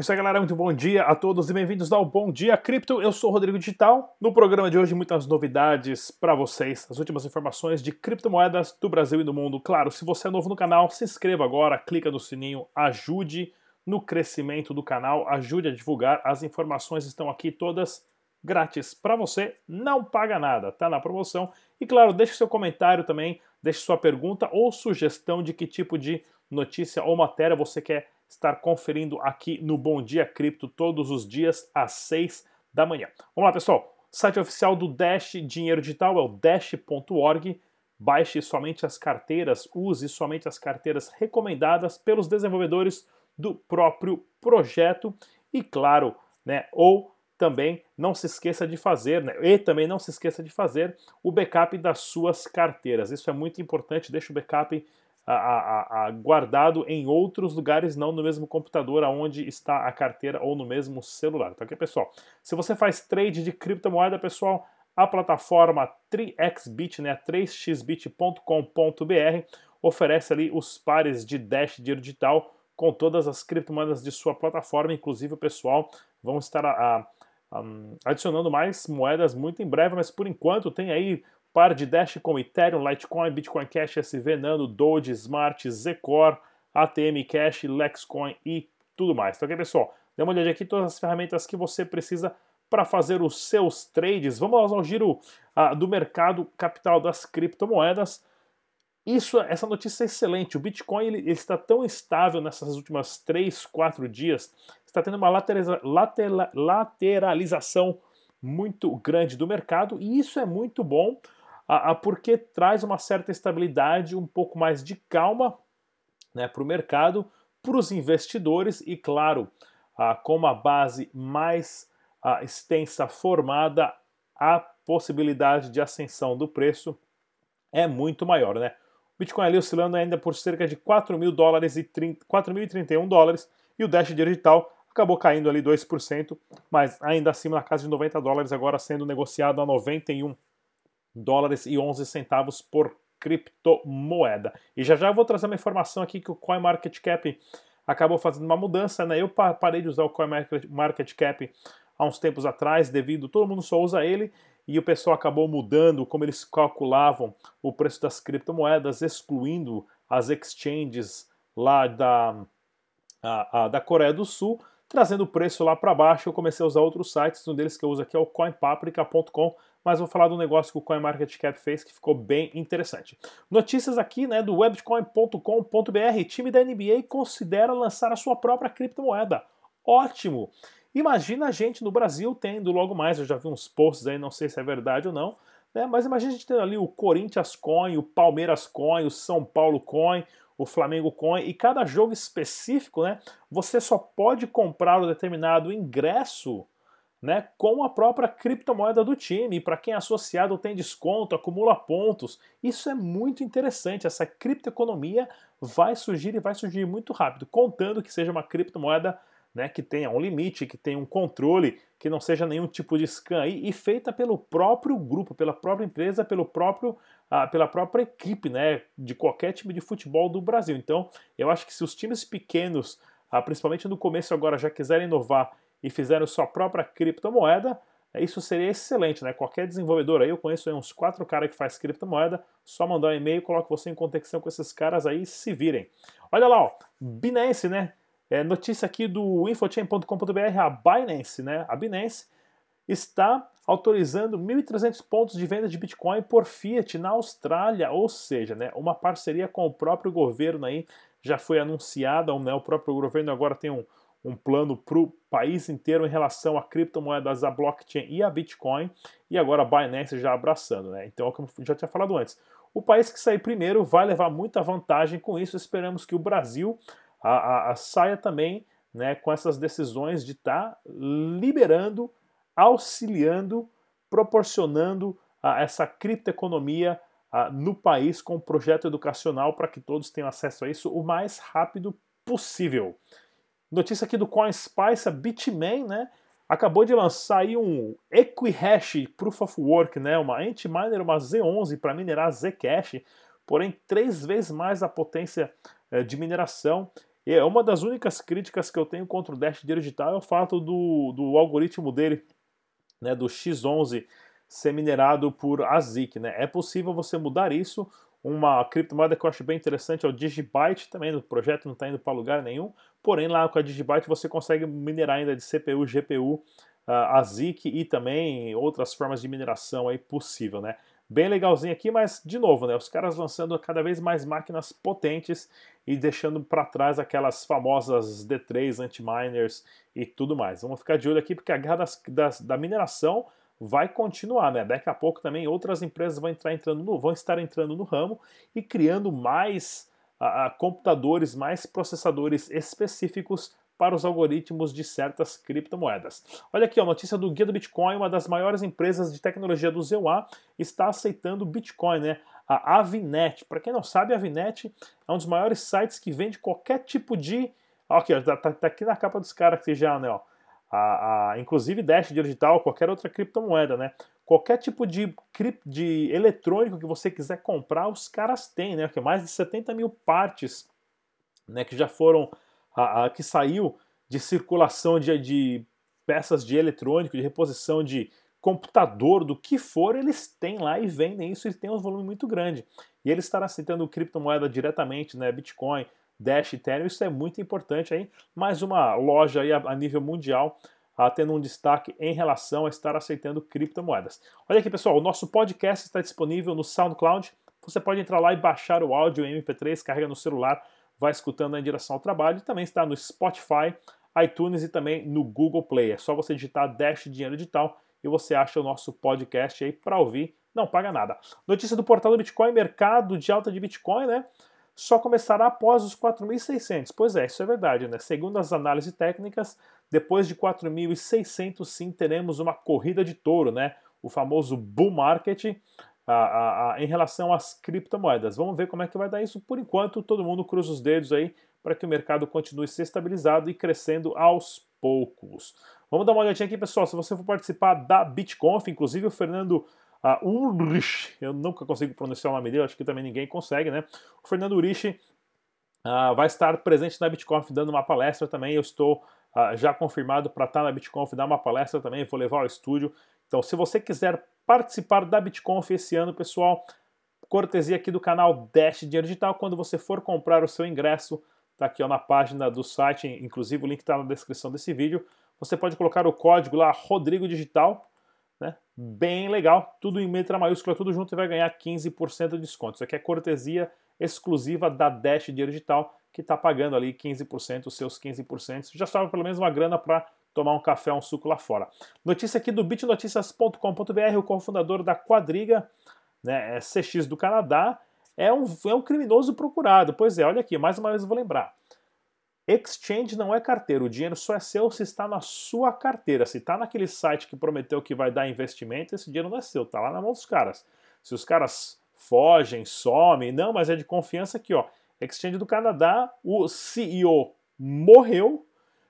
É isso aí, galera. Muito bom dia a todos e bem-vindos ao Bom Dia Cripto. Eu sou o Rodrigo Digital. No programa de hoje, muitas novidades para vocês, as últimas informações de criptomoedas do Brasil e do mundo. Claro, se você é novo no canal, se inscreva agora, clica no sininho, ajude no crescimento do canal, ajude a divulgar. As informações estão aqui todas grátis para você, não paga nada, tá na promoção. E claro, deixe seu comentário também, deixe sua pergunta ou sugestão de que tipo de notícia ou matéria você quer estar conferindo aqui no Bom Dia Cripto todos os dias às 6 da manhã. Vamos lá, pessoal. O site oficial do Dash Dinheiro Digital é o dash.org. Baixe somente as carteiras, use somente as carteiras recomendadas pelos desenvolvedores do próprio projeto e, claro, né, ou também não se esqueça de fazer, né, e também não se esqueça de fazer o backup das suas carteiras. Isso é muito importante, deixa o backup a, a, a, guardado em outros lugares, não no mesmo computador aonde está a carteira ou no mesmo celular. Tá ok, pessoal? Se você faz trade de criptomoeda, pessoal, a plataforma 3xbit, né, 3xbit.com.br, oferece ali os pares de Dash dinheiro digital com todas as criptomoedas de sua plataforma, inclusive pessoal vão estar a, a, adicionando mais moedas muito em breve, mas por enquanto tem aí par de Dash com Ethereum, Litecoin, Bitcoin Cash, SV Nano, Doge, Smart, Zcore, ATM Cash, Lexcoin e tudo mais. Então, ok, pessoal? Dê uma olhada aqui todas as ferramentas que você precisa para fazer os seus trades. Vamos ao giro uh, do mercado capital das criptomoedas. Isso, essa notícia é excelente. O Bitcoin ele, ele está tão estável nessas últimas 3, 4 dias, está tendo uma lateraliza, later, lateralização muito grande do mercado e isso é muito bom porque traz uma certa estabilidade, um pouco mais de calma né, para o mercado, para os investidores e, claro, com uma base mais extensa formada, a possibilidade de ascensão do preço é muito maior. Né? O Bitcoin ali oscilando ainda por cerca de 4 mil dólares e 4.031 dólares e o Dash digital acabou caindo ali 2%, mas ainda acima na casa de 90 dólares, agora sendo negociado a 91 dólares e 11 centavos por criptomoeda. E já já vou trazer uma informação aqui que o CoinMarketCap acabou fazendo uma mudança, né? Eu parei de usar o CoinMarketCap há uns tempos atrás, devido todo mundo só usa ele e o pessoal acabou mudando como eles calculavam o preço das criptomoedas, excluindo as exchanges lá da, a, a, da Coreia do Sul, trazendo o preço lá para baixo. Eu comecei a usar outros sites, um deles que eu uso aqui é o coinpaprika.com, mas vou falar do negócio que o CoinMarketCap fez que ficou bem interessante. Notícias aqui né, do webcoin.com.br. Time da NBA considera lançar a sua própria criptomoeda. Ótimo! Imagina a gente no Brasil tendo logo mais, eu já vi uns posts aí, não sei se é verdade ou não, né, mas imagina a gente tendo ali o Corinthians Coin, o Palmeiras Coin, o São Paulo Coin, o Flamengo Coin, e cada jogo específico, né, você só pode comprar um determinado ingresso né, com a própria criptomoeda do time. Para quem é associado tem desconto, acumula pontos. Isso é muito interessante. Essa criptoeconomia vai surgir e vai surgir muito rápido, contando que seja uma criptomoeda né, que tenha um limite, que tenha um controle, que não seja nenhum tipo de scam aí, e feita pelo próprio grupo, pela própria empresa, pelo próprio, ah, pela própria equipe né, de qualquer time de futebol do Brasil. Então, eu acho que se os times pequenos, ah, principalmente no começo agora, já quiserem inovar e fizeram sua própria criptomoeda, isso seria excelente, né? Qualquer desenvolvedor aí, eu conheço aí uns quatro caras que faz criptomoeda, só mandar um e-mail, coloque você em conexão com esses caras aí se virem. Olha lá, ó, Binance, né? É, notícia aqui do infochain.com.br, a Binance, né? A Binance está autorizando 1.300 pontos de venda de Bitcoin por Fiat na Austrália, ou seja, né, uma parceria com o próprio governo aí já foi anunciada, né, o próprio governo agora tem um, um plano para o país inteiro em relação a criptomoedas, a blockchain e a Bitcoin, e agora a Binance já abraçando, né? Então, como já tinha falado antes, o país que sair primeiro vai levar muita vantagem com isso. Esperamos que o Brasil a, a, a saia também né, com essas decisões de estar tá liberando, auxiliando, proporcionando a essa criptoeconomia no país com um projeto educacional para que todos tenham acesso a isso o mais rápido possível. Notícia aqui do CoinSpice, a Bitmain, né? Acabou de lançar aí um Equihash Proof of Work, né? Uma Antminer, uma Z11 para minerar Zcash, porém três vezes mais a potência eh, de mineração. E é uma das únicas críticas que eu tenho contra o Dash Digital é o fato do, do algoritmo dele, né, do X11, ser minerado por ASIC. Né? É possível você mudar isso. Uma criptomoeda que eu acho bem interessante é o Digibyte, também o projeto não está indo para lugar nenhum, porém lá com a Digibyte você consegue minerar ainda de CPU, GPU, ASIC e também outras formas de mineração aí possível, né? Bem legalzinho aqui, mas de novo, né? Os caras lançando cada vez mais máquinas potentes e deixando para trás aquelas famosas D3 anti-miners e tudo mais. Vamos ficar de olho aqui porque a guerra das, das, da mineração vai continuar, né? Daqui a pouco também outras empresas vão, entrar entrando no, vão estar entrando no ramo e criando mais a, computadores, mais processadores específicos para os algoritmos de certas criptomoedas. Olha aqui, a notícia do Guia do Bitcoin, uma das maiores empresas de tecnologia do ZEUA está aceitando Bitcoin, né? A Avinet. Para quem não sabe, a Avinet é um dos maiores sites que vende qualquer tipo de. Aqui, tá, tá, tá aqui na capa dos caras que já, né? Ó, a, a, inclusive Dash digital, qualquer outra criptomoeda, né? Qualquer tipo de, de eletrônico que você quiser comprar, os caras têm, né? Que mais de 70 mil partes, né? Que já foram a, a, que saiu de circulação de, de peças de eletrônico, de reposição de computador, do que for, eles têm lá e vendem isso e tem um volume muito grande. E eles estarão aceitando criptomoeda diretamente, né, Bitcoin, Dash, Ethereum, isso é muito importante aí. Mais uma loja aí a, a nível mundial uh, tendo um destaque em relação a estar aceitando criptomoedas. Olha aqui, pessoal, o nosso podcast está disponível no SoundCloud. Você pode entrar lá e baixar o áudio em MP3, carrega no celular, vai escutando em direção ao trabalho. Também está no Spotify, iTunes e também no Google Play. É só você digitar Dash Dinheiro Digital e você acha o nosso podcast aí para ouvir. Não paga nada. Notícia do portal do Bitcoin, mercado de alta de Bitcoin, né? Só começará após os 4.600. Pois é, isso é verdade, né? Segundo as análises técnicas, depois de 4.600 sim teremos uma corrida de touro, né? O famoso bull market a, a, a, em relação às criptomoedas. Vamos ver como é que vai dar isso. Por enquanto, todo mundo cruza os dedos aí para que o mercado continue se estabilizado e crescendo aos poucos. Vamos dar uma olhadinha aqui, pessoal. Se você for participar da BitConf, inclusive o Fernando uh, Ulrich, eu nunca consigo pronunciar o nome dele, acho que também ninguém consegue, né? O Fernando Ulrich uh, vai estar presente na BitConf dando uma palestra também. Eu estou uh, já confirmado para estar na BitConf dar uma palestra também. Vou levar ao estúdio. Então, se você quiser participar da BitConf esse ano, pessoal. Cortesia aqui do canal Dash Dinheiro Digital. Quando você for comprar o seu ingresso, tá aqui ó, na página do site, inclusive o link está na descrição desse vídeo. Você pode colocar o código lá Rodrigo Digital, né? Bem legal, tudo em letra maiúscula, tudo junto e vai ganhar 15% de desconto. Isso aqui é cortesia exclusiva da Dash Dinheiro Digital, que está pagando ali 15%, os seus 15%. Já estava pelo menos uma grana para tomar um café, um suco lá fora. Notícia aqui do bitnoticias.com.br, o cofundador da Quadriga, né, é CX do Canadá, é um, é um criminoso procurado. Pois é, olha aqui, mais uma vez eu vou lembrar. Exchange não é carteira, o dinheiro só é seu se está na sua carteira. Se está naquele site que prometeu que vai dar investimento, esse dinheiro não é seu, está lá na mão dos caras. Se os caras fogem, somem, não, mas é de confiança aqui, ó. Exchange do Canadá, o CEO morreu,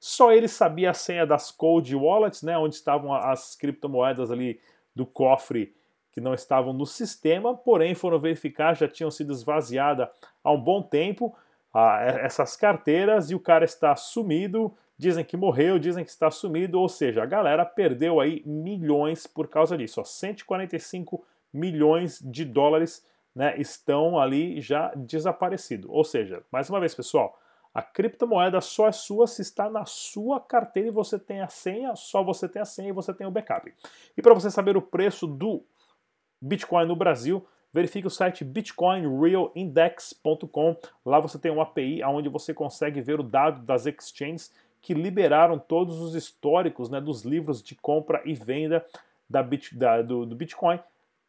só ele sabia a senha das cold wallets, né, onde estavam as criptomoedas ali do cofre que não estavam no sistema, porém foram verificar, já tinham sido esvaziadas há um bom tempo ah, essas carteiras e o cara está sumido, dizem que morreu, dizem que está sumido, ou seja, a galera perdeu aí milhões por causa disso, ó, 145 milhões de dólares né, estão ali já desaparecidos. Ou seja, mais uma vez, pessoal, a criptomoeda só é sua se está na sua carteira e você tem a senha, só você tem a senha e você tem o backup. E para você saber o preço do Bitcoin no Brasil, verifique o site bitcoinrealindex.com. Lá você tem uma API onde você consegue ver o dado das exchanges que liberaram todos os históricos né, dos livros de compra e venda da, Bit, da do, do Bitcoin,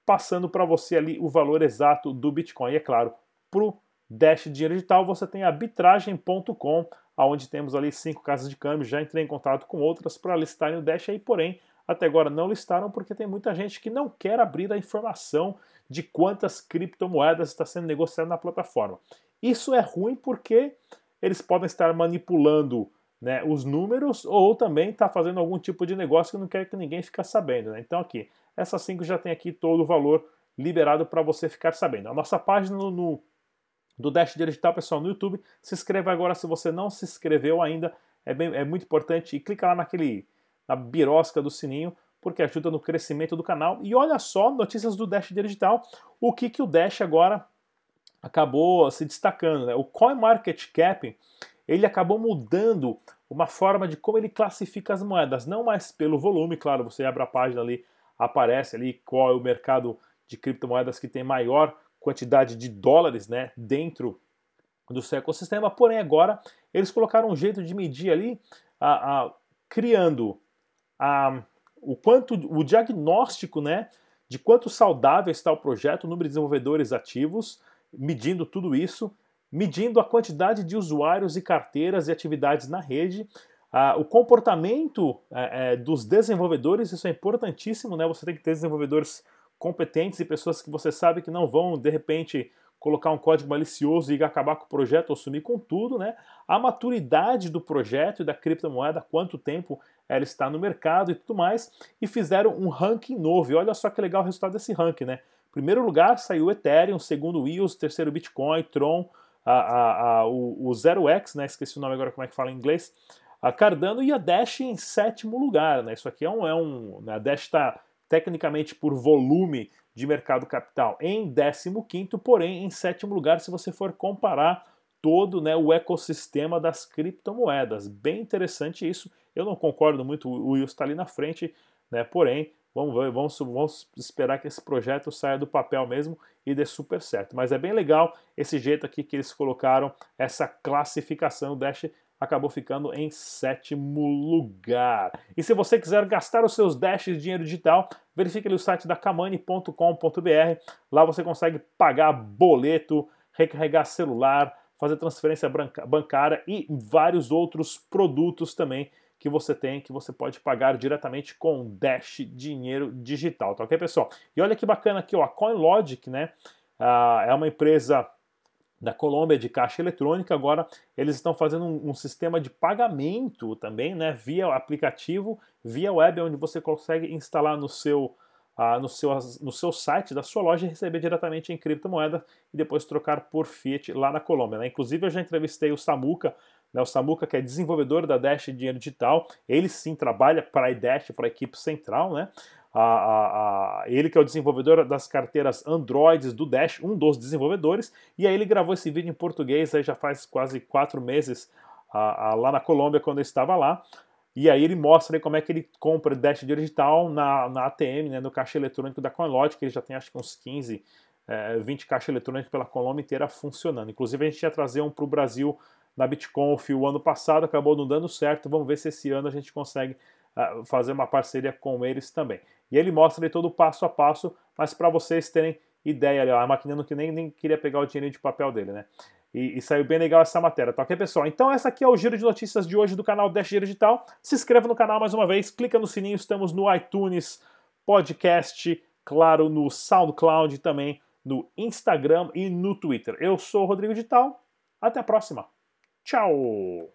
passando para você ali o valor exato do Bitcoin. E é claro, para o Dash Dinheiro Digital, você tem arbitragem.com, onde temos ali cinco casas de câmbio. Já entrei em contato com outras para listarem o Dash aí, porém, até agora não listaram porque tem muita gente que não quer abrir a informação de quantas criptomoedas está sendo negociado na plataforma. Isso é ruim porque eles podem estar manipulando né, os números ou também está fazendo algum tipo de negócio que não quer que ninguém fique sabendo. Né? Então aqui, essa 5 já tem aqui todo o valor liberado para você ficar sabendo. A nossa página no do Dash Digital, pessoal, no YouTube. Se inscreva agora se você não se inscreveu ainda. É, bem, é muito importante. E clica lá naquele, na birosca do sininho, porque ajuda no crescimento do canal. E olha só, notícias do Dash Digital, o que, que o Dash agora acabou se destacando. Né? O CoinMarketCap, ele acabou mudando uma forma de como ele classifica as moedas, não mais pelo volume, claro, você abre a página ali, aparece ali qual é o mercado de criptomoedas que tem maior quantidade de dólares né, dentro do seu ecossistema, porém agora eles colocaram um jeito de medir ali, a, a, criando a, o quanto o diagnóstico né, de quanto saudável está o projeto, o número de desenvolvedores ativos, medindo tudo isso, medindo a quantidade de usuários e carteiras e atividades na rede, o comportamento é, é, dos desenvolvedores, isso é importantíssimo, né? Você tem que ter desenvolvedores competentes e pessoas que você sabe que não vão, de repente, colocar um código malicioso e acabar com o projeto ou sumir com tudo, né? A maturidade do projeto e da criptomoeda, quanto tempo ela está no mercado e tudo mais, e fizeram um ranking novo. E olha só que legal o resultado desse ranking, né? Primeiro lugar saiu o Ethereum, segundo o EOS, terceiro Bitcoin, Tron, a, a, a, o, o Zero X, né? Esqueci o nome agora como é que fala em inglês. A Cardano e a Dash em sétimo lugar, né? Isso aqui é um, é um né? a Dash está tecnicamente por volume de mercado capital em 15º, porém em sétimo lugar se você for comparar todo né, o ecossistema das criptomoedas. Bem interessante isso. Eu não concordo muito, o Will está ali na frente, né, porém vamos, ver, vamos, vamos esperar que esse projeto saia do papel mesmo e dê super certo. Mas é bem legal esse jeito aqui que eles colocaram, essa classificação. O Dash acabou ficando em sétimo lugar. E se você quiser gastar os seus dashes de dinheiro digital, verifique ali o site da kamani.com.br. Lá você consegue pagar boleto, recarregar celular, fazer transferência bancária e vários outros produtos também que você tem, que você pode pagar diretamente com Dash dinheiro digital, tá ok, pessoal? E olha que bacana aqui, ó, a CoinLogic, né, uh, é uma empresa da Colômbia de caixa eletrônica, agora eles estão fazendo um, um, sistema de pagamento também, né, via aplicativo, via web, onde você consegue instalar no seu, uh, no, seu, no seu site da sua loja e receber diretamente em criptomoeda e depois trocar por fiat lá na Colômbia. Né? Inclusive eu já entrevistei o Samuca, né, o Samuca que é desenvolvedor da Dash Dinheiro Digital, ele sim trabalha para a Dash, para a equipe central, né? A, a, a, ele que é o desenvolvedor das carteiras Androids do Dash, um dos desenvolvedores, e aí ele gravou esse vídeo em português aí já faz quase quatro meses lá na Colômbia quando eu estava lá. E aí ele mostra aí como é que ele compra Dash digital na, na ATM, né, no caixa eletrônico da CoinLogic, que ele já tem acho que uns 15, é, 20 caixas eletrônicos pela Colômbia inteira funcionando. Inclusive a gente ia trazer um para o Brasil na BitConf o ano passado, acabou não dando certo. Vamos ver se esse ano a gente consegue uh, fazer uma parceria com eles também. E ele mostra ali todo o passo a passo, mas para vocês terem ideia, ali, ó, a máquina que nem, nem queria pegar o dinheiro de papel dele, né? E, e, saiu bem legal essa matéria, tá ok, pessoal? Então, essa aqui é o giro de notícias de hoje do canal Dash Giro Digital. Se inscreva no canal mais uma vez, clica no sininho, estamos no iTunes, podcast, claro, no SoundCloud também, no Instagram e no Twitter. Eu sou o Rodrigo Digital, até a próxima. Tchau!